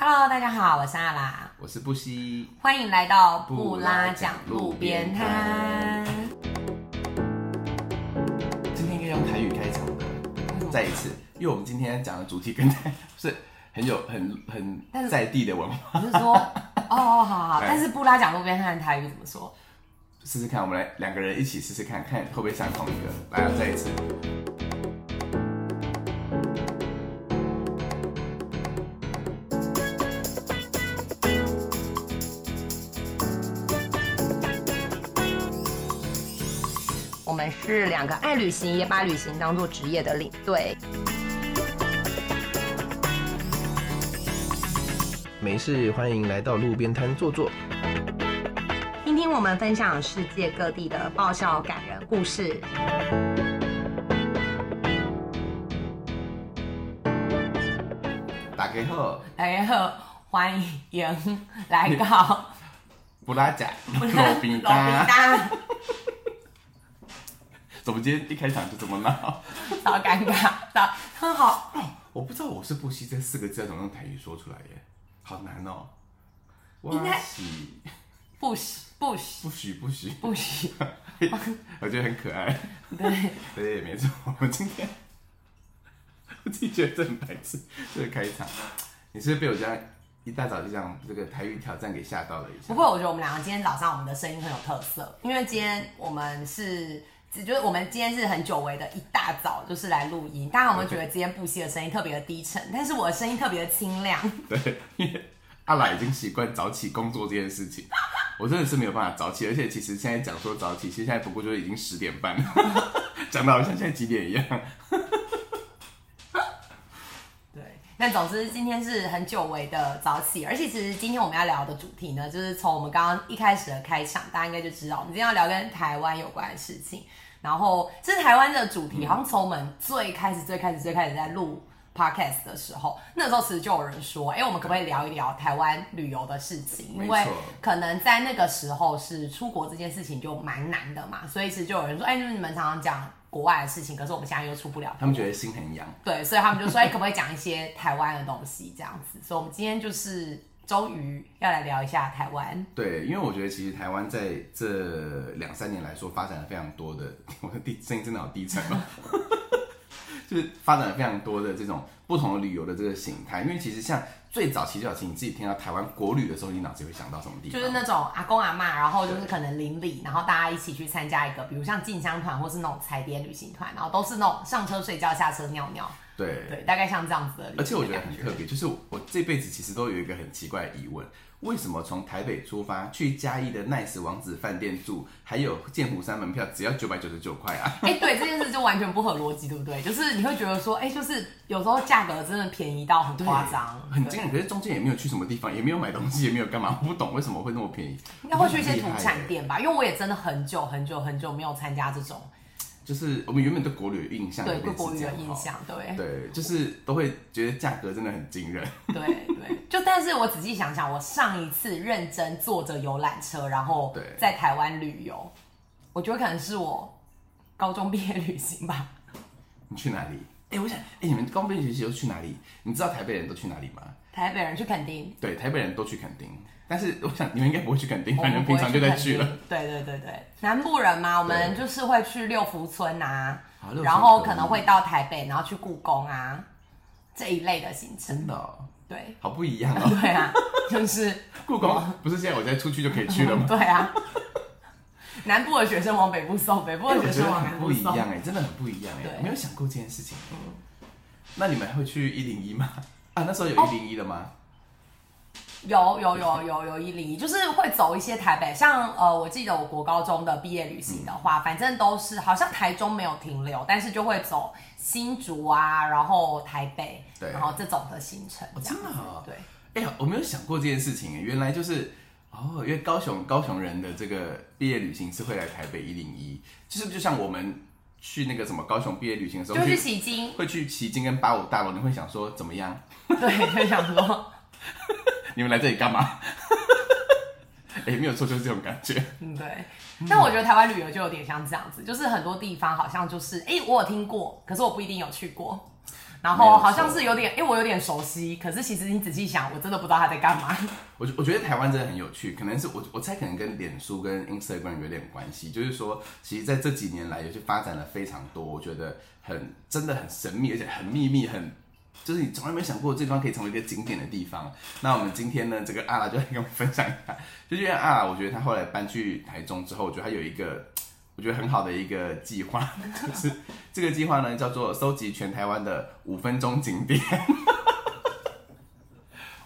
Hello，大家好，我是阿拉，我是布西，欢迎来到布拉讲路边摊。今天应该用台语开场的，再一次，因为我们今天讲的主题跟台 是很有很很在地的文化。我是说，哦，好好好，但是布拉讲路边摊的台语怎么说？试试看，我们来两个人一起试试看看会不会像同一个。来啊，再一次。是两个爱旅行也把旅行当做职业的领队。没事，欢迎来到路边摊坐坐。听听我们分享世界各地的爆笑感人故事。大家好，大家好，欢迎来到 布拉仔 路边摊。怎么今天一开场就这么闹？好尴尬，很好。我不知道我是不惜这四个字要怎么用台语说出来耶，好难哦。应该不许不许不许不许不许，我觉得很可爱。对对，没错。我们今天我自己觉得这很白痴，这个开场，你是不是被我这样一大早就这样这个台语挑战给吓到了一下？不过我觉得我们两个今天早上我们的声音很有特色，因为今天我们是。就是我们今天是很久违的一大早，就是来录音。大家有没有觉得今天布希的声音特别的低沉？但是我的声音特别的清亮。对，因为阿来已经习惯早起工作这件事情，我真的是没有办法早起。而且其实现在讲说早起，其实现在不过就是已经十点半，讲的好像现在几点一样。对，那总之今天是很久违的早起，而且其实今天我们要聊的主题呢，就是从我们刚刚一开始的开场，大家应该就知道，我们今天要聊跟台湾有关的事情。然后，这是台湾的主题，好像从我们最开始、最开始、最开始在录 podcast 的时候，那时候其实就有人说，哎，我们可不可以聊一聊台湾旅游的事情？因为可能在那个时候是出国这件事情就蛮难的嘛，所以其实就有人说，哎，就是你们常常讲国外的事情，可是我们现在又出不了。他们觉得心很痒。对，所以他们就说，哎，可不可以讲一些台湾的东西这样子？所以我们今天就是。终于要来聊一下台湾。对，因为我觉得其实台湾在这两三年来说发展了非常多的，我的低声音真的好低沉哦，就是发展了非常多的这种不同的旅游的这个形态。因为其实像最早期、最早期，你自己听到台湾国旅的时候，你脑子会想到什么地方？就是那种阿公阿妈，然后就是可能邻里，然后大家一起去参加一个，比如像进香团或是那种踩点旅行团，然后都是那种上车睡觉、下车尿尿。对对，大概像这样子的。而且我觉得很特别，就是我这辈子其实都有一个很奇怪的疑问：为什么从台北出发去嘉义的 Nice 王子饭店住，还有剑湖山门票只要九百九十九块啊？哎，对，这件事就完全不合逻辑，对不对？就是你会觉得说，哎，就是有时候价格真的便宜到很夸张，很惊人。可是中间也没有去什么地方，也没有买东西，也没有干嘛，我不懂为什么会那么便宜。应该会去一些土产店吧？因为我也真的很久很久很久没有参加这种。就是我们原本对国旅有印象，对对国旅有印象，对对，就是都会觉得价格真的很惊人。对对，就但是我仔细想想，我上一次认真坐着游览车，然后在台湾旅游，我觉得可能是我高中毕业旅行吧。你去哪里？哎，我想，哎，你们高中毕业旅行都去哪里？你知道台北人都去哪里吗？台北人去垦丁。对，台北人都去垦丁。但是我想你们应该不会去垦丁，反正平常就在去了。对对对对，南部人嘛，我们就是会去六福村啊，然后可能会到台北，然后去故宫啊这一类的行程。真的？对，好不一样哦。对啊，就是 故宫不是现在我再出去就可以去了吗？对啊，南部的学生往北部送，北部的学生往南部送，不一样哎，真的很不一样哎，没有想过这件事情。嗯那你们会去一零一吗？啊，那时候有一零一的吗？有有有有有一零一，就是会走一些台北，像呃，我记得我国高中的毕业旅行的话，反正都是好像台中没有停留，但是就会走新竹啊，然后台北，对，然后这种的行程。真的？对。哎呀，我没有想过这件事情，原来就是哦，因为高雄高雄人的这个毕业旅行是会来台北一零一，就是就像我们去那个什么高雄毕业旅行的时候，就去旗津，会去旗津跟八五大楼，你会想说怎么样？对，会想说。你们来这里干嘛？哎，没有错，就是这种感觉。嗯，对。但我觉得台湾旅游就有点像这样子，就是很多地方好像就是，哎，我有听过，可是我不一定有去过。然后好像是有点，因为我有点熟悉，可是其实你仔细想，我真的不知道他在干嘛。我觉我觉得台湾真的很有趣，可能是我我猜可能跟脸书跟 Instagram 有点关系，就是说，其实在这几年来，也是发展了非常多，我觉得很真的很神秘，而且很秘密，很就是你从来没想过这地方可以成为一个景点的地方。那我们今天呢，这个阿拉就来跟我们分享一下，就因为阿拉，我觉得他后来搬去台中之后，我觉得他有一个 我觉得很好的一个计划，就是这个计划呢叫做收集全台湾的五分钟景点。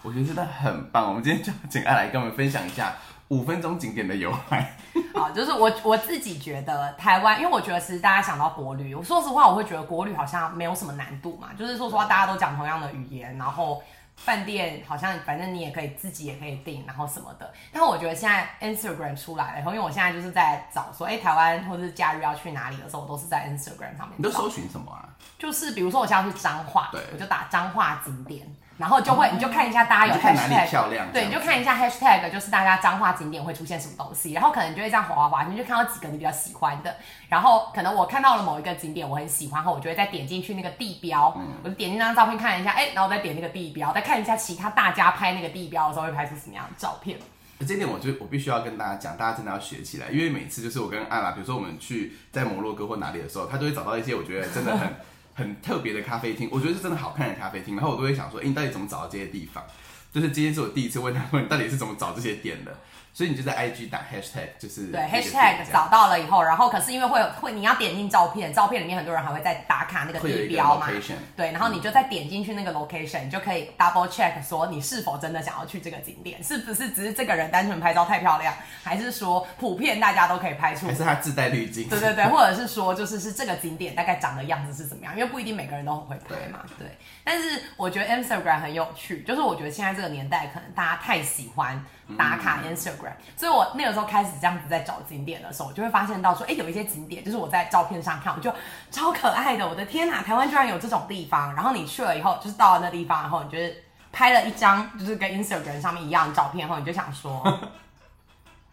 我觉得真的很棒。我们今天就请阿来跟我们分享一下五分钟景点的由来。好，就是我我自己觉得台湾，因为我觉得其实大家想到国旅，我说实话，我会觉得国旅好像没有什么难度嘛，就是说实话，大家都讲同样的语言，然后饭店好像反正你也可以自己也可以订，然后什么的。但我觉得现在 Instagram 出来了以后，因为我现在就是在找说，哎、台湾或者是假日要去哪里的时候，我都是在 Instagram 上面。你都搜寻什么啊？就是比如说我现在要去彰化对，我就打彰化景点，然后就会、你就看一下大家有看哪里 hashtag 漂亮对，这样你就看一下 hashtag，就是大家彰化景点会出现什么东西，然后可能就会这样滑滑滑，你就看到几个你比较喜欢的，然后可能我看到了某一个景点我很喜欢后，我就会再点进去那个地标，嗯。我就点进那张照片看一下，哎、然后再点那个地标，再看一下其他大家拍那个地标的时候会拍出什么样的照片。这一点我就我必须要跟大家讲，大家真的要学起来，因为每次就是我跟阿拉，比如说我们去在摩洛哥或哪里的时候，他都会找到一些我觉得真的很很特别的咖啡厅，我觉得是真的好看的咖啡厅，然后我都会想说，哎、你到底怎么找到这些地方？就是今天是我第一次问他说，你到底是怎么找这些点的？所以你就在 IG 打 hashtag，就是对，hashtag 找到了以后，然后可是因为会有会你要点进照片，照片里面很多人还会再打卡那个地标嘛。对，然后你就再点进去那个 location，你就可以 double check 说你是否真的想要去这个景点，是不是只是这个人单纯拍照太漂亮，还是说普遍大家都可以拍出还是它自带滤镜？对对对，或者是说，就是是这个景点大概长的样子是怎么样，因为不一定每个人都很会拍嘛。对，但是我觉得 Instagram 很有趣，就是我觉得现在这个年代，可能大家太喜欢打卡 Instagram，、所以我那个时候开始这样子在找景点的时候，我就会发现到说，哎，有一些景点，就是我在照片上看，我就超可爱的，我的天哪，台湾居然有这种地方。然后你去了以后，就是到了那地方，然后你就是拍了一张就是跟 Instagram 上面一样的照片后，你就想说。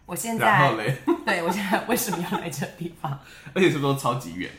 我现在 对我现在为什么要来这个地方？而且是不是都超级远？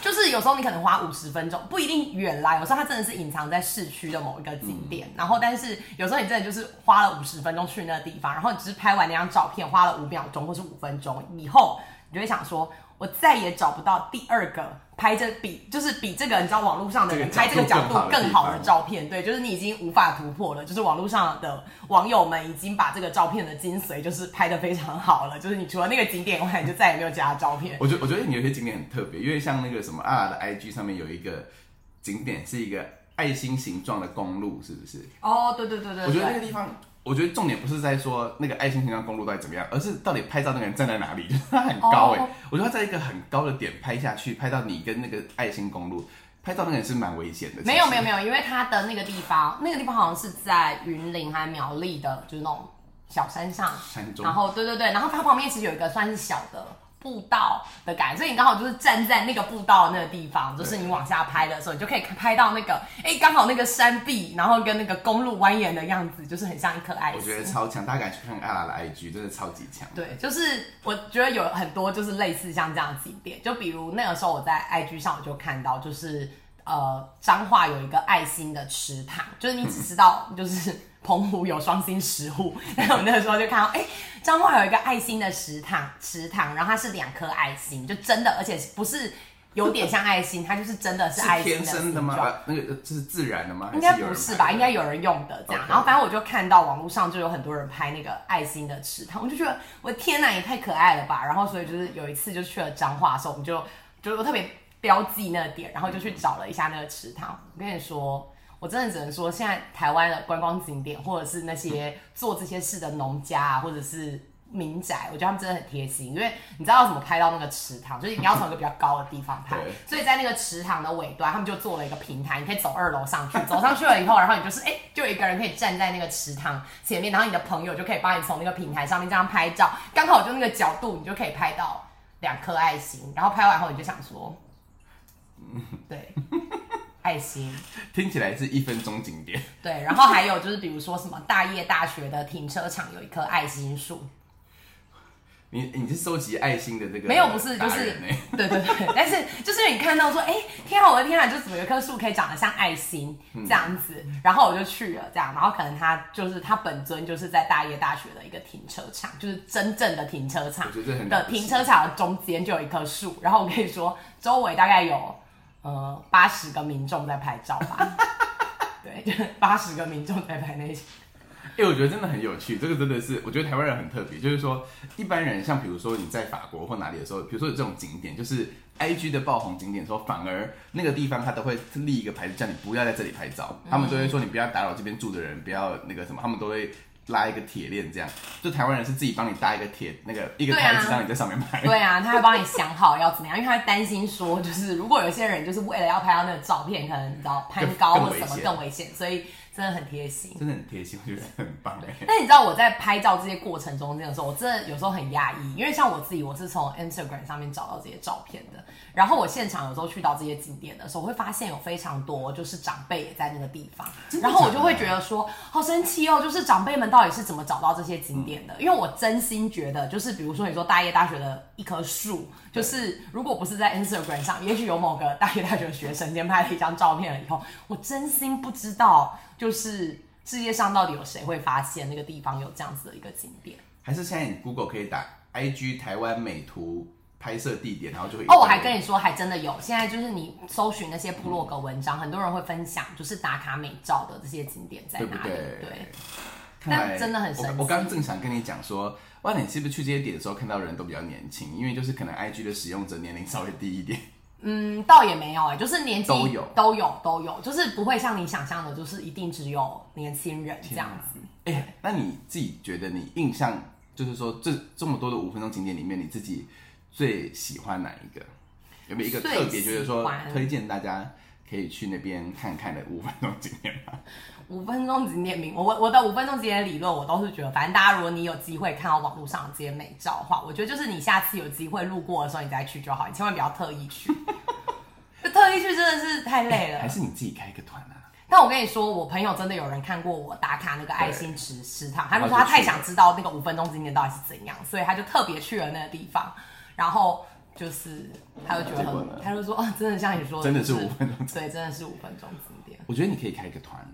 就是有时候你可能花五十分钟，不一定远来，有时候它真的是隐藏在市区的某一个景点，嗯。然后但是有时候你真的就是花了五十分钟去那个地方，然后你只是拍完那张照片花了五秒钟或是五分钟以后，你就会想说，我再也找不到第二个拍这比就是比这个你知道网络上的人拍这个角度更更好的照片，对，就是你已经无法突破了，就是网络上的网友们已经把这个照片的精髓就是拍的非常好了，就是你除了那个景点以外，你就再也没有其他照片。我觉得我觉得你有些景点很特别，因为像那个什么阿拉的 IG 上面有一个景点是一个爱心形状的公路，是不是？哦，对对对对我觉得那对个地方，我觉得重点不是在说那个爱心形状公路到底怎么样，而是到底拍照那个人站在哪里，就是他很高哎、哦我觉得他在一个很高的点拍下去，拍到你跟那个爱心公路，拍照那个人是蛮危险的。没有没有没有，因为他的那个地方，那个地方好像是在云林还是苗栗的，就是那种小山上。山中然后对对对，然后它旁边其实有一个算是小的步道的感觉，所以你刚好就是站在那个步道的那个地方，就是你往下拍的时候，你就可以拍到那个，哎，刚好那个山壁，然后跟那个公路蜿蜒的样子，就是很像一颗爱心我觉得。超强，大家赶紧去看阿拉的 IG，真的超级强。对，就是我觉得有很多就是类似像这样的景点，就比如那个时候我在 IG 上我就看到，就是呃彰化有一个爱心的池塘，就是你只知道就是澎湖有双星石户，但我那个时候就看到，哎、彰化有一个爱心的池塘，池塘，然后它是两颗爱心，就真的，而且不是有点像爱心，它就是真的是爱心的生的吗？那个这是自然的吗？应该不是吧？应该有人用的这样。然后反正我就看到网络上就有很多人拍那个爱心的池塘，我就觉得我的天哪，也太可爱了吧！然后所以就是有一次就去了彰化的时候，我们就就我特别标记那个点，然后就去找了一下那个池塘。我跟你说。我真的只能说，现在台湾的观光景点，或者是那些做这些事的农家啊，或者是民宅，我觉得他们真的很贴心，因为你知道要怎么拍到那个池塘，就是你要从一个比较高的地方拍，所以在那个池塘的尾端，他们就做了一个平台，你可以走二楼上去，走上去了以后，然后你就是哎、就有一个人可以站在那个池塘前面，然后你的朋友就可以帮你从那个平台上面这样拍照，刚好就那个角度，你就可以拍到两颗爱心，然后拍完后你就想说，对，爱心。听起来是一分钟景点。对，然后还有就是，比如说什么大业大学的停车场有一棵爱心树，你你是收集爱心的这个没有不是就是 对对对，但是就是你看到说，哎、天啊，我的天啊，就怎么有一棵树可以长得像爱心嗯。这样子，然后我就去了这样，然后可能它就是它本尊就是在大业大学的一个停车场，就是真正的停车场。我觉得很的停车场的中间就有一棵树，然后我跟你说，周围大概有呃八十个民众在拍照吧，对，就是八十个民众在拍那些。哎、我觉得真的很有趣，这个真的是，我觉得台湾人很特别，就是说一般人像比如说你在法国或哪里的时候，比如说有这种景点，就是 I G 的爆红景点的时候，反而那个地方他都会立一个牌子，叫你不要在这里拍照，他们都会说你不要打扰这边住的人，不要那个什么，他们都会拉一个铁链这样，就台湾人是自己帮你搭一个铁那个一个对啊牌子，让你在上面拍。对啊，他会帮你想好要怎么样，因为他会担心说，就是如果有些人就是为了要拍到那个照片，可能你知道攀高或什么更危险，所以真的很贴心。真的很贴心，我觉得很棒哎。但你知道我在拍照这些过程中间的时候，我真的有时候很压抑，因为像我自己，我是从 Instagram 上面找到这些照片的。然后我现场有时候去到这些景点的时候，我会发现有非常多就是长辈也在那个地方，的然后我就会觉得说，好神奇哦，就是长辈们到底是怎么找到这些景点的？因为我真心觉得，就是比如说你说大业大学的一棵树，就是如果不是在 Instagram 上，也许有某个大学大学的学生先拍了一张照片了以后，我真心不知道，就是世界上到底有谁会发现那个地方有这样子的一个景点。还是现在你 Google 可以打 I G 台湾美图拍摄地点，然后就会哦，我还跟你说，还真的有。现在就是你搜寻那些部落格文章，很多人会分享，就是打卡美照的这些景点在哪里。对但真的很神奇我我刚正想跟你讲说，哇，你是不是去这些点的时候看到人都比较年轻？因为就是可能 IG 的使用者年龄稍微低一点。嗯，倒也没有哎、就是年纪都有都有都有，就是不会像你想象的，就是一定只有年轻人这样子。哎、那你自己觉得你印象就是说这这么多的五分钟景点里面，你自己最喜欢哪一个？有没有一个特别觉得说推荐大家可以去那边看看的五分钟景点吗？五分钟景点名，我我我的五分钟景点理论，我都是觉得，反正大家如果你有机会看到网络上的这些美照的话，我觉得就是你下次有机会路过的时候，你再去就好，你千万不要特意去。就特意去真的是太累了还。是你自己开一个团啊？但我跟你说，我朋友真的有人看过我打卡那个爱心池食堂，他就说他太想知道那个五分钟景点到底是怎样，所以他就特别去了那个地方，然后就是他就觉得很，他就说哦，真的像你说的，真的是五分钟对，真的是五分钟景点。我觉得你可以开一个团，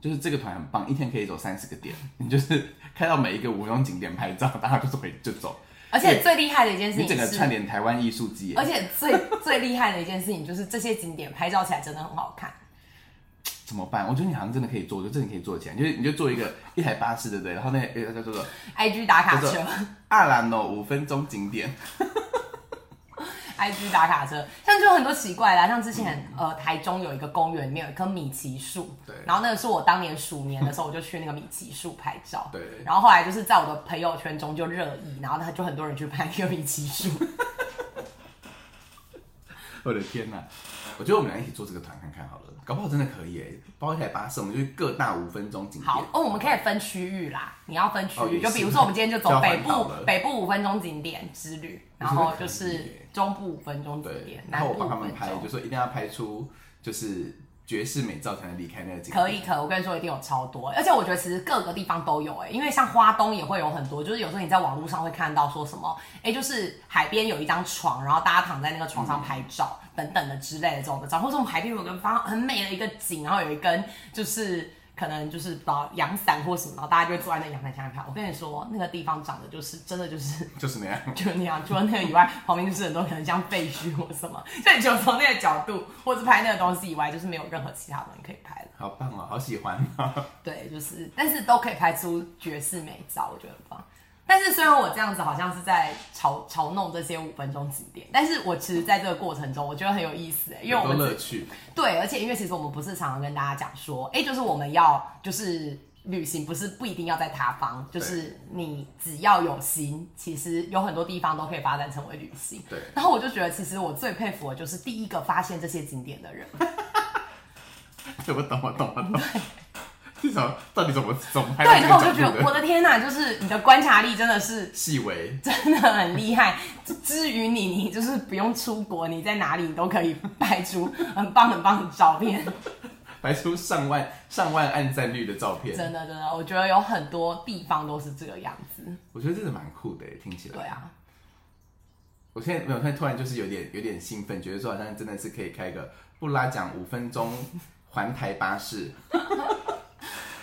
就是这个团很棒，一天可以走三十个点，你就是开到每一个五分钟景点拍照，大家就是回就走。而且最厉害的一件事情你整个串，联台湾艺术季，而且最 最厉害的一件事情就是这些景点拍照起来真的很好看。怎么办？我觉得你好像真的可以做，我觉得这你可以做起来，就是你就做一个一台巴士，对不对？然后那个叫做做 IG 打卡车阿兰诺五分钟景点，，IG 打卡车，像就有很多奇怪的、啊，像之前呃台中有一个公园里面有一棵米奇树，对。然后那个是我当年鼠年的时候，我就去那个米奇树拍照，对。然后后来就是在我的朋友圈中就热议，然后他就很多人去拍那个米奇树，我的天哪！我觉得我们俩一起做这个团看看好了，搞不好真的可以耶！包一台巴士，我们就各大五分钟景点。好哦，我们可以分区域啦，你要分区域，哦就比如说我们今天就走 北部北部五分钟景点之旅，然后就是中部五分钟景对点，，然后我帮他们拍，就。说一定要拍出就是绝世美照才能离开那个景点。可以，可以我跟你说一定有超多，而且我觉得其实各个地方都有哎、因为像花东也会有很多，就是有时候你在网络上会看到说什么，哎、就是海边有一张床，然后大家躺在那个床上拍照、等等的之类的这种的照，或者我们海边有个方很美的一个景，然后有一根就是。可能就是不知道阳伞或什么，然后大家就会坐在那个阳伞下面拍。我跟你说，那个地方长得就是真的就是 就是那样。就那样，除了那个以外，旁边就是很多可能像废墟或什么，就你就从那个角度或者拍那个东西以外，就是没有任何其他东西可以拍了。好棒哦，好喜欢哦。对，就是，但是都可以拍出绝世美照，我觉得很棒。但是虽然我这样子好像是在嘲嘲弄这些五分钟景点，但是我其实在这个过程中，我觉得很有意思哎，因为我们乐趣。对，而且因为其实我们不是常常跟大家讲说，哎、就是我们要就是旅行，不是不一定要在他方，就是你只要有心，其实有很多地方都可以发展成为旅行。对然后我就觉得，其实我最佩服的就是第一个发现这些景点的人。对，我懂，我懂，我懂。至少到底怎么怎么拍对，到然后我就觉得？我的天哪，就是你的观察力真的是 细微，真的很厉害。至于你，你就是不用出国，你在哪里你都可以拍出很棒很棒的照片。拍出上万上万按赞率的照片。真的真的，我觉得有很多地方都是这个样子。我觉得真的蛮酷的耶，听起来。对啊，我现在没有，现在突然就是有点有点兴奋，觉得说好像真的是可以开个布拉奖五分钟环台巴士。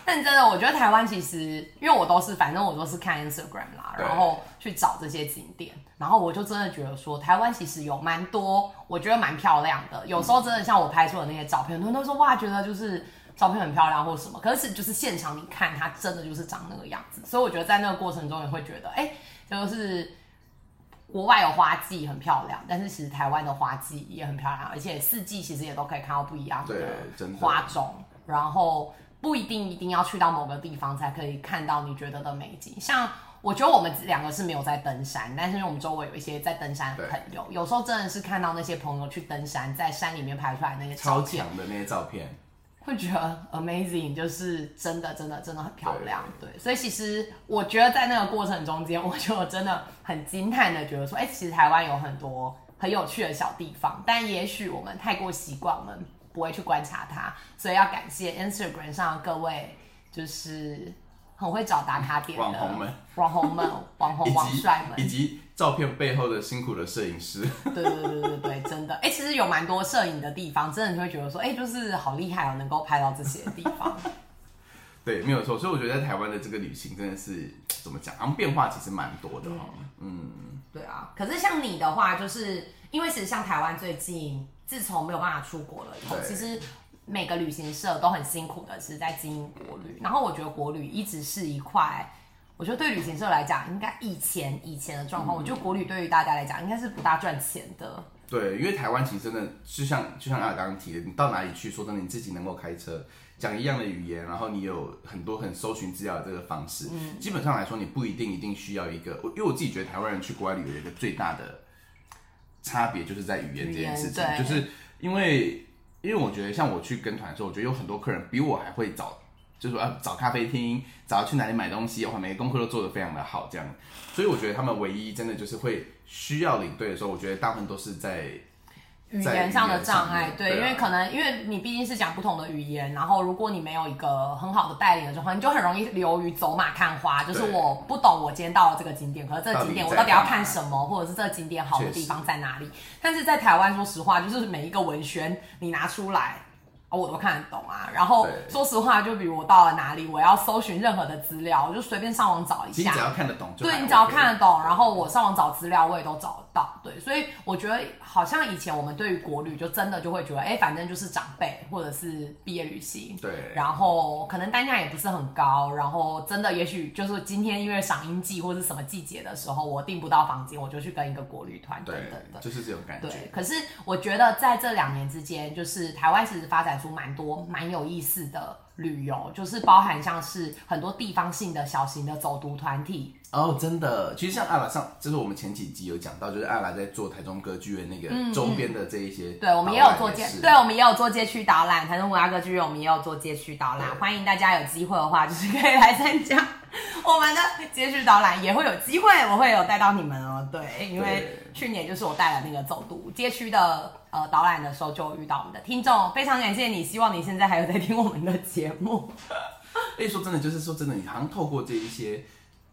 但真的，我觉得台湾其实，因为我都是，反正我都是看 Instagram 啦，然后去找这些景点，然后我就真的觉得说，台湾其实有蛮多，我觉得蛮漂亮的。有时候真的像我拍出的那些照片，很多人都说哇，觉得就是照片很漂亮或什么，可是就是现场你看，它真的就是长那个样子。所以我觉得在那个过程中，也会觉得，哎、就是国外有花季很漂亮，但是其实台湾的花季也很漂亮，而且四季其实也都可以看到不一样的。花种，然后不一定一定要去到某个地方才可以看到你觉得的美景。像我觉得我们两个是没有在登山，但是因为我们周围有一些在登山的朋友，有时候真的是看到那些朋友去登山，在山里面拍出来那些超，强的那些照片，会觉得 amazing，就是真的真的真的很漂亮。对，所以其实我觉得在那个过程中间，我就真的很惊叹的觉得说，哎、其实台湾有很多很有趣的小地方，但也许我们太过习惯，我们不会去观察它，所以要感谢 Instagram 上的各位，就是很会找打卡点的网红们、网红们、网红以及网帅们，以及照片背后的辛苦的摄影师。对对对对对，真的，哎、其实有蛮多摄影的地方，真的你会觉得说，哎、就是好厉害哦，能够拍到这些地方。对，没有错。所以我觉得在台湾的这个旅行真的是怎么讲，然后变化其实蛮多的哈哦。对啊，可是像你的话，就是因为其实像台湾最近自从没有办法出国了以后，其实每个旅行社都很辛苦的是在经营国旅，然后我觉得国旅一直是一块。我觉得对旅行社来讲，应该以前以前的状况，我觉得国旅对于大家来讲应该是不大赚钱的。对，因为台湾其实真的就像就像阿刚刚提的，你到哪里去，说真的，你自己能够开车，讲一样的语言，然后你有很多很搜寻资料的这个方式，嗯基本上来说，你不一定一定需要一个，我因为我自己觉得台湾人去国外旅游有一个最大的差别就是在语言这件事情就是因为因为我觉得像我去跟团的时候，我觉得有很多客人比我还会找。就是说啊，找咖啡厅，找去哪里买东西，哇，每个功课都做得非常的好，这样。所以我觉得他们唯一真的就是会需要领队的时候，我觉得大部分都是在语言上的障碍，对，因为可能因为你毕竟是讲不同的语言，然后如果你没有一个很好的带领的状况，你就很容易流于走马看花，就是我不懂我今天到了这个景点，可是这个景点我到底要看什么，或者是这个景点好的地方在哪里？但是在台湾，说实话，就是每一个文宣你拿出来。哦我都看得懂啊，然后说实话，就比如我到了哪里，我要搜寻任何的资料，我就随便上网找一下你只。要看得懂就对你只要看得懂，然后我上网找资料，我也都找得到。对，所以我觉得好像以前我们对于国旅就真的就会觉得，哎，反正就是长辈或者是毕业旅行，对然后可能单价也不是很高，然后真的也许就是今天因为赏樱季或是什么季节的时候，我订不到房间，我就去跟一个国旅团等对等的。就是这种感觉。对，可是我觉得在这两年之间，就是台湾其实发展出蛮多蛮有意思的旅游，就是包含像是很多地方性的小型的走读团体，哦，真的，其实像阿拉上，就是我们前几集有讲到，就是阿拉在做台中歌剧院那个周边的这一些，嗯对，我们也有做街，是对，我们也有做街区导览，台中文化歌剧院我们也有做街区导览，对欢迎大家有机会的话，就是可以来参加我们的街区导览，也会有机会，我会有带到你们哦。对，因为去年就是我带了那个走读街区的呃导览的时候，就遇到我们的听众，非常感谢你，希望你现在还有在听我们的节目。哎，说真的，就是说真的，你好像透过这一些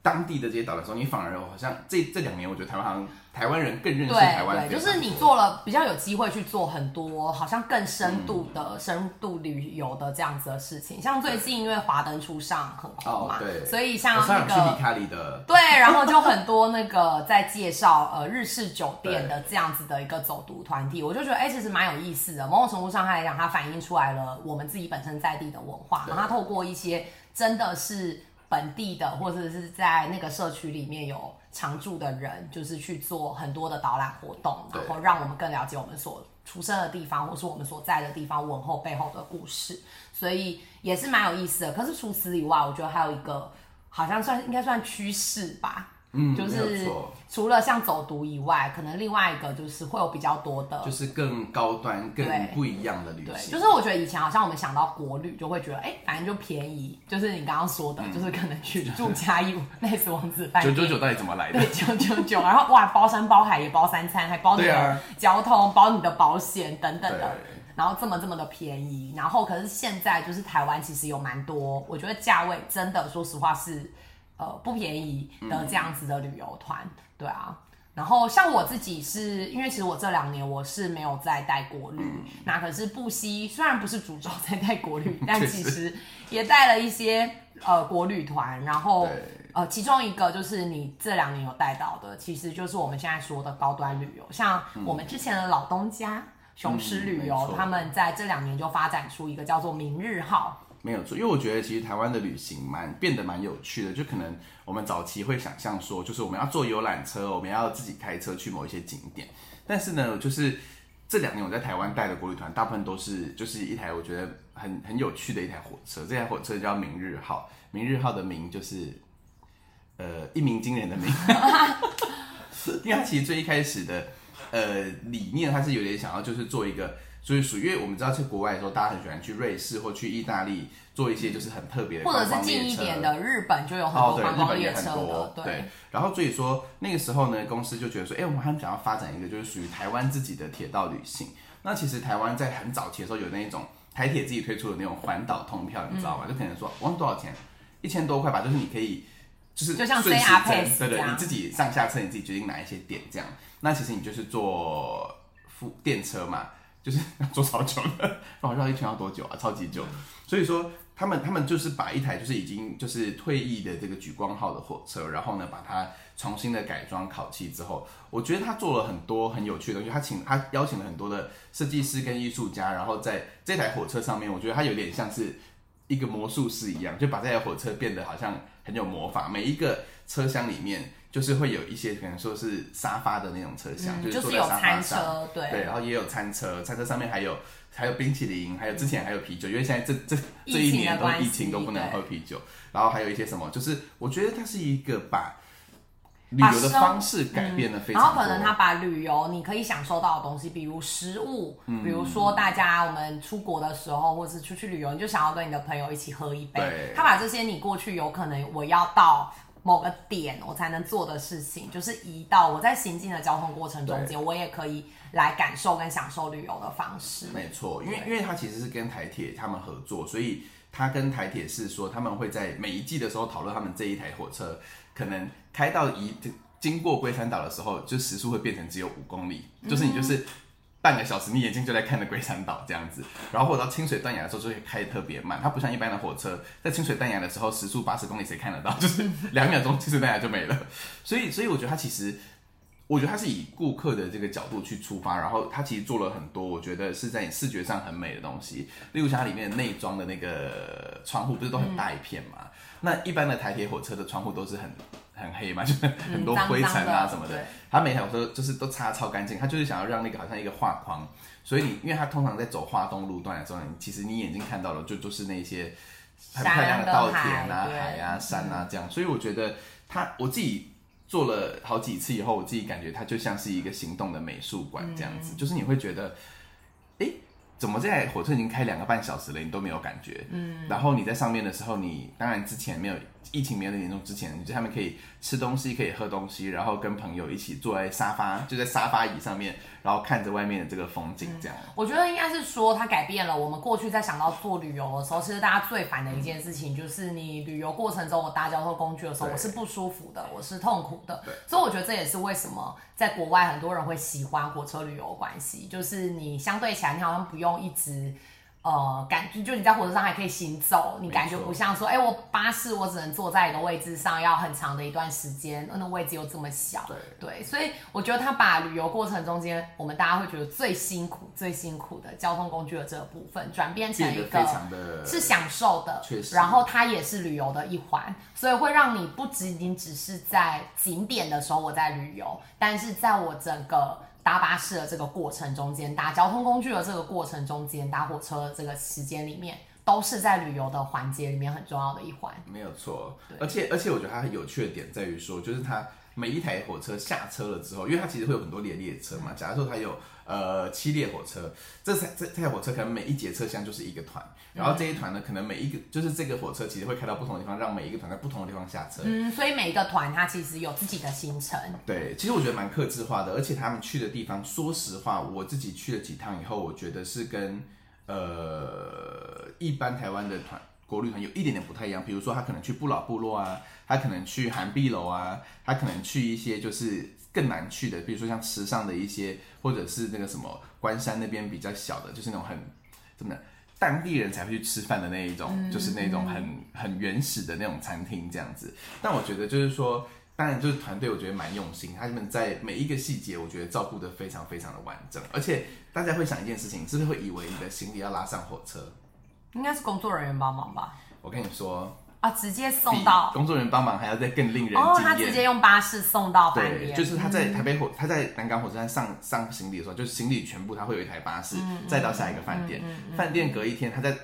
当地的这些导览的时候，你反而好像这这两年，我觉得台湾好像台湾人更认识台湾对就是你做了比较有机会去做很多好像更深度的、深度旅游的这样子的事情。像最近因为华灯初上很红嘛，哦对所以像那个。去皮卡里的，对，然后就很多那个在介绍呃日式酒店的这样子的一个走读团体，我就觉得哎、其实蛮有意思的。某种程度上来讲，它反映出来了我们自己本身在地的文化，然后它透过一些真的是本地的或者是在那个社区里面有常住的人，就是去做很多的导览活动，然后让我们更了解我们所出生的地方，或是我们所在的地方文后背后的故事，所以也是蛮有意思的。可是除此以外，我觉得还有一个好像算应该算趋势吧。嗯，就是除了像走读以外，可能另外一个就是会有比较多的，就是更高端、更对。不一样的旅对，行，就是我觉得以前好像我们想到国旅就会觉得，哎、反正就便宜，就是你刚刚说的，就是可能去住嘉义类似王子饭。九九九到底怎么来的？对，？九九九，然后哇，包山包海也包三餐，还包你的交通，包你的保险等等的，然后这么这么的便宜，然后可是现在就是台湾其实有蛮多，我觉得价位真的说实话是呃不便宜的这样子的旅游团，对啊，然后像我自己是因为其实我这两年我是没有在带国旅，嗯那可是布希虽然不是主轴在带国旅，但其实也带了一些呃国旅团，然后呃其中一个就是你这两年有带到的，其实就是我们现在说的高端旅游，像我们之前的老东家。雄狮旅游，嗯他们在这两年就发展出一个叫做“明日号没有错，因为我觉得其实台湾的旅行蛮变得蛮有趣的，就可能我们早期会想象说，就是我们要坐游览车，我们要自己开车去某一些景点，但是呢，就是这两年我在台湾带的国旅团，大部分都是就是一台我觉得很很有趣的一台火车，这台火车叫明日号，明日号的明就是呃一鸣惊人的鸣，因为它其实最一开始的呃理念，它是有点想要就是做一个。所以属于因为我们知道去国外的时候，大家很喜欢去瑞士或去意大利做一些就是很特别”，的或者是近一点的日本就有很哦，多对，观光列日本也很车多的，，对。然后所以说那个时候呢，公司就觉得说，哎，我们还想要发展一个就是属于台湾自己的铁道旅行。那其实台湾在很早期的时候有那一种台铁自己推出的那种环岛通票，你知道吗？就可能说忘多少钱，一千多块吧，就是你可以。就是就像顺时 JR 针 Pass 对对，你自己上下车你自己决定哪一些点这样。那其实你就是坐副电车嘛，就是 要坐超久的，不好绕一圈要多久啊？超级久。所以说他们他们就是把一台就是已经就是退役的这个举光号的火车，然后呢把它重新的改装烤漆之后，我觉得他做了很多很有趣的东西。他请他邀请了很多的设计师跟艺术家，然后在这台火车上面，我觉得他有点像是一个魔术师一样，就把这台火车变得好像很有魔法。每一个车厢里面就是会有一些可能说是沙发的那种车厢，嗯，就就是是坐在沙发有餐上。车，对，对，然后也有餐车，餐车上面还有还有冰淇淋，还有之前还有啤酒，因为现在这这这一年都疫情都不能喝啤酒，然后还有一些什么，就是我觉得它是一个把旅游的方式改变的非然常多，后可能他把旅游你可以享受到的东西，比如食物，嗯比如说大家我们出国的时候，或是出去旅游，你就想要跟你的朋友一起喝一杯对。他把这些你过去有可能我要到某个点我才能做的事情，就是移到我在行进的交通过程中间，我也可以来感受跟享受旅游的方式。没错，因为因为它其实是跟台铁他们合作，所以他跟台铁是说他们会在每一季的时候讨论他们这一台火车可能开到一经过龟山岛的时候，就时速会变成只有五公里，就是你就是。半个小时，你眼睛就在看着龟山岛这样子，然后或者到清水断崖的时候就会开得特别慢，它不像一般的火车，在清水断崖的时候时速八十公里谁看得到？就是两秒钟清水断崖就没了。所以，所以我觉得它其实我觉得它是以顾客的这个角度去出发，然后它其实做了很多，我觉得是在你视觉上很美的东西。例如像它里面的内装的那个窗户，不是都很大一片嘛？那一般的台铁火车的窗户都是很很黑嘛，就是很多灰尘啊什么的。对它每台火车就是都擦超干净，他就是想要让那个好像一个画框，所以你因为他通常在走华东路段的时候，你其实你眼睛看到的就就是那些很漂亮的稻田啊、海海啊、山啊这样，所以我觉得他我自己做了好几次以后，我自己感觉它就像是一个行动的美术馆这样子，就是你会觉得，哎、怎么这台火车已经开两个半小时了，你都没有感觉？嗯，然后你在上面的时候，你当然之前没有疫情没有那么严重之前，你在上面可以吃东西，可以喝东西，然后跟朋友一起坐在沙发，就在沙发椅上面，然后看着外面的这个风景，这样。我觉得应该是说，它改变了我们过去在想到做旅游的时候，其实大家最烦的一件事情就是你旅游过程中我搭交通工具的时候，我是不舒服的，我是痛苦的。所以我觉得这也是为什么在国外很多人会喜欢火车旅游关系，就是你相对起来，你好像不用一直。呃，感觉就你在火车上还可以行走，你感觉不像说，哎、我巴士我只能坐在一个位置上，要很长的一段时间，那位置又这么小，对。对，所以我觉得他把旅游过程中间，我们大家会觉得最辛苦、最辛苦的交通工具的这个部分，转变成一个非常的是享受的确，实然后它也是旅游的一环，所以会让你不仅仅只是在景点的时候我在旅游，但是在我整个搭巴士的这个过程中间，搭交通工具的这个过程中间，搭火车的这个时间里面，都是在旅游的环节里面很重要的一环。没有错，而且而且我觉得它有趣的点在于说，就是它每一台火车下车了之后，因为它其实会有很多列列车嘛。假如说它有呃七列火车，这台这这台火车可能每一节车厢就是一个团，然后这一团呢，可能每一个就是这个火车其实会开到不同的地方，让每一个团在不同的地方下车。嗯，所以每一个团它其实有自己的行程。对，其实我觉得蛮克制化的，而且他们去的地方，说实话，我自己去了几趟以后，我觉得是跟呃一般台湾的团国旅团有一点点不太一样，比如说他可能去不老部落啊，他可能去寒碧楼啊，他可能去一些就是更难去的，比如说像池上的一些，或者是那个什么关山那边比较小的，就是那种很怎么讲，当地人才会去吃饭的那一种，就是那种很很原始的那种餐厅这样子。但我觉得就是说。当然，就是团队，我觉得蛮用心，他们在每一个细节，我觉得照顾的非常非常的完整。而且大家会想一件事情，是不是会以为你的行李要拉上火车？应该是工作人员帮忙吧？我跟你说啊，直接送到。工作人员帮忙还要再更令人哦，他直接艳。用巴士送到饭对，店，就是他在台北火，他在南港火车站上上行李的时候，就是行李全部他会有一台巴士再到下一个饭店，饭店隔一天他在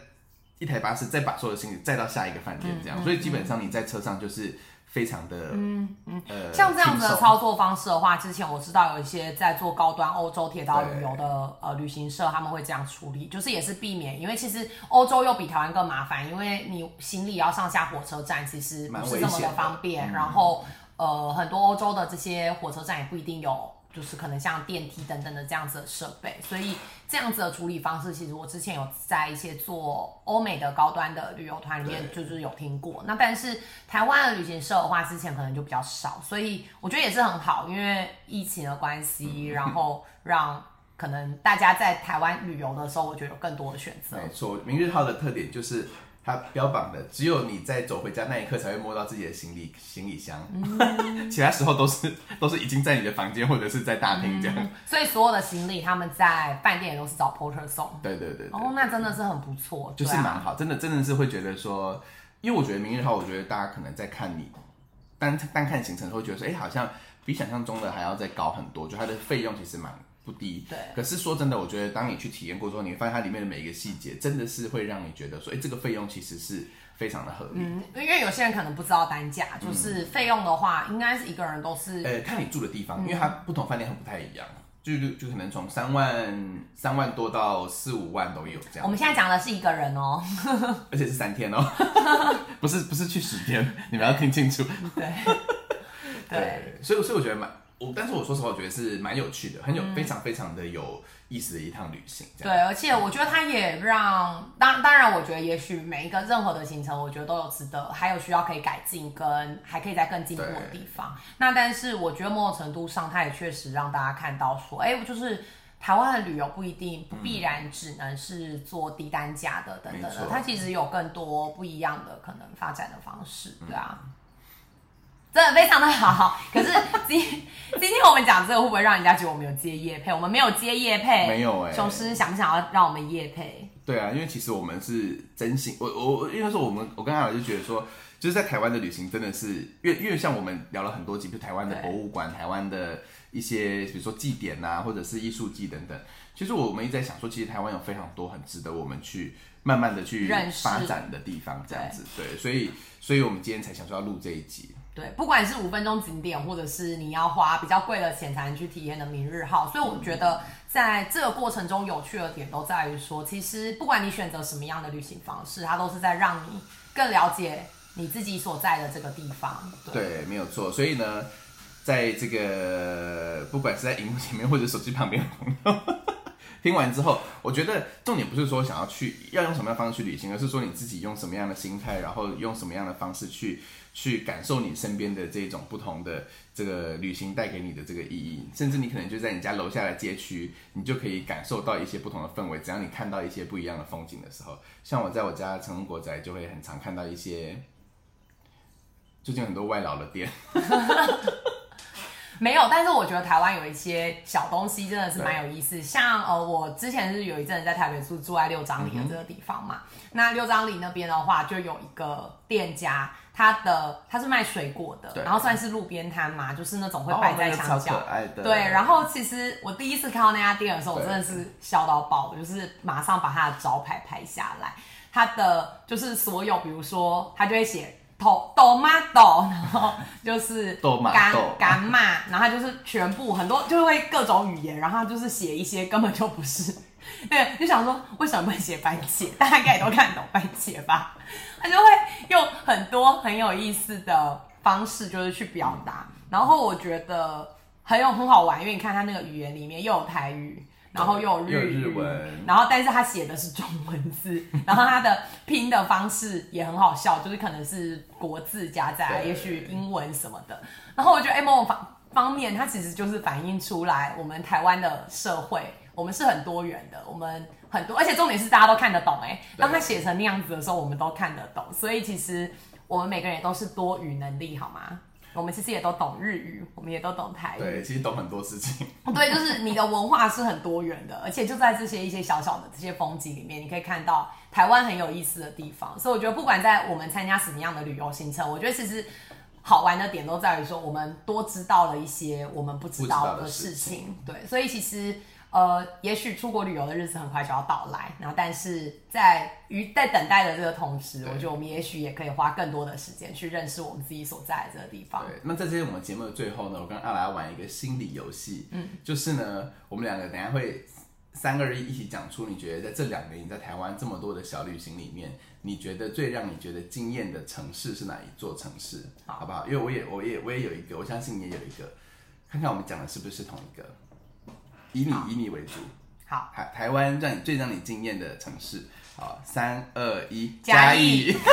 一台巴士再把所有的行李再到下一个饭店，这样，所以基本上你在车上就是非常的嗯嗯呃像这样子的操作方式的话，之前我知道有一些在做高端欧洲铁道旅游的呃旅行社，他们会这样处理，就是也是避免，因为其实欧洲又比台湾更麻烦，因为你行李要上下火车站，其实不是这么的方便，然后呃很多欧洲的这些火车站也不一定有。就是可能像电梯等等的这样子的设备，所以这样子的处理方式，其实我之前有在一些做欧美的高端的旅游团里面，就是有听过。那但是台湾的旅行社的话，之前可能就比较少，所以我觉得也是很好，因为疫情的关系，然后让可能大家在台湾旅游的时候，我觉得有更多的选择。没错，明日号的特点就是它标榜的，只有你在走回家那一刻才会摸到自己的行李行李箱，嗯 其他时候都是都是已经在你的房间或者是在大厅这样。所以所有的行李他们在饭店也都是找 porter 送。对对对对，哦，那真的是很不错，就是蛮好，真的真的是会觉得说，因为我觉得明日号，我觉得大家可能在看你单单看行程的时候，会觉得说，哎、好像比想象中的还要再高很多，就它的费用其实蛮不低。对可是说真的，我觉得当你去体验过之后，你会发现它里面的每一个细节，真的是会让你觉得说，哎、这个费用其实是非常的合理。嗯，因为有些人可能不知道单价，就是费用的话，应该是一个人都是呃，看你住的地嗯方，因为它不同饭店很不太一样，就就就可能从三万三万多到四五万都有这样。我们现在讲的是一个人哦，而且是三天哦，不是不是去十天，你们要听清楚。对对，所以所以我觉得蛮我，但是我说实话，我觉得是蛮有趣的，很有、非常非常的有意思的一趟旅行。对，而且我觉得它也让当当然，我觉得也许每一个任何的行程，我觉得都有值得，还有需要可以改进跟还可以再更进步的地方。那但是我觉得某种程度上，它也确实让大家看到说，哎，就是。台湾的旅游不一定不必然只能是做低单价的等等的，它其实有更多不一样的可能发展的方式，对啊。真的非常的好，可是今 今天我们讲这个会不会让人家觉得我们有接夜配？我们没有接夜配，没有欸。雄狮想不想要让我们夜配？对啊，因为其实我们是真心，我我我因为说我们我跟阿尔就觉得说，就是在台湾的旅行真的是，因为因为像我们聊了很多集，比如台湾的博物馆、台湾的一些比如说祭典啊，或者是艺术祭等等，其实我们一直在想说，其实台湾有非常多很值得我们去慢慢的去发展的地方，这样子，对，所以所以我们今天才想说要录这一集。对，不管是五分钟景点，或者是你要花比较贵的钱才能去体验的明日号，所以我觉得在这个过程中有趣的点都在于说，其实不管你选择什么样的旅行方式，它都是在让你更了解你自己所在的这个地方。对，对，没有错。所以呢，在这个不管是在荧幕前面或者手机旁边的朋友，听完之后，我觉得重点不是说想要去要用什么样的方式去旅行，而是说你自己用什么样的心态，然后用什么样的方式去去感受你身边的这种不同的这个旅行带给你的这个意义。甚至你可能就在你家楼下的街区，你就可以感受到一些不同的氛围。只要你看到一些不一样的风景的时候，像我在我家成功国宅就会很常看到一些。最近很多外劳的店，没有，但是我觉得台湾有一些小东西真的是蛮有意思，像呃，我之前是有一阵子在台北住，住在六张里的这个地方嘛。那六张里那边的话，就有一个店家，他的他是卖水果的，然后算是路边摊嘛，就是那种会哦摆在那个墙角。对，然后其实我第一次看到那家店的时候，我真的是笑到爆，就是马上把他的招牌拍下来。他的就是所有，比如说他就会写。豆豆妈豆，然后就是干豆干嘛，然后他就是全部很多就会各种语言，然后他就是写一些根本就不是，对，就想说为什么不能写番茄？大家应该也都看懂番茄吧？他就会用很多很有意思的方式，就是去表达。然后我觉得很有很好玩，因为你看他那个语言里面又有台语，然后又有日语日文然后但是他写的是中文字，然后他的拼的方式也很好笑，就是可能是国字加在，也许英文什么的。然后我觉得，哎，某种方方面，它其实就是反映出来我们台湾的社会，我们是很多元的，我们很多，而且重点是大家都看得懂。哎，对当他写成那样子的时候，我们都看得懂，所以其实我们每个人也都是多语能力，好吗？我们其实也都懂日语，我们也都懂台语，对，其实懂很多事情。对，就是你的文化是很多元的，而且就在这些一些小小的这些风景里面，你可以看到台湾很有意思的地方。所以我觉得，不管在我们参加什么样的旅游行程，我觉得其实好玩的点都在于说，我们多知道了一些我们不知道的的事情。对，所以其实。呃，也许出国旅游的日子很快就要到来，然后但是在于在等待的这个同时，我觉得我们也许也可以花更多的时间去认识我们自己所在的这个地方。对，那在这些我们节目的最后呢，我跟阿来玩一个心理游戏，嗯，就是呢，我们两个等下会三个人一起讲出你觉得在这两年你在台湾这么多的小旅行里面，你觉得最让你觉得惊艳的城市是哪一座城市？好不好？因为我也我也我也有一个，我相信你也有一个，看看我们讲的是不是同一个。以你以你为主，好，台台湾让你最让你惊艳的城市，好，三二一，嘉义。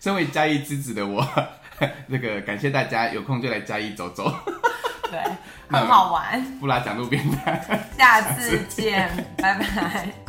身为嘉义之子的我，那个感谢大家有空就来嘉义走走，对，很好玩。不拉讲路边摊。下次见，拜拜。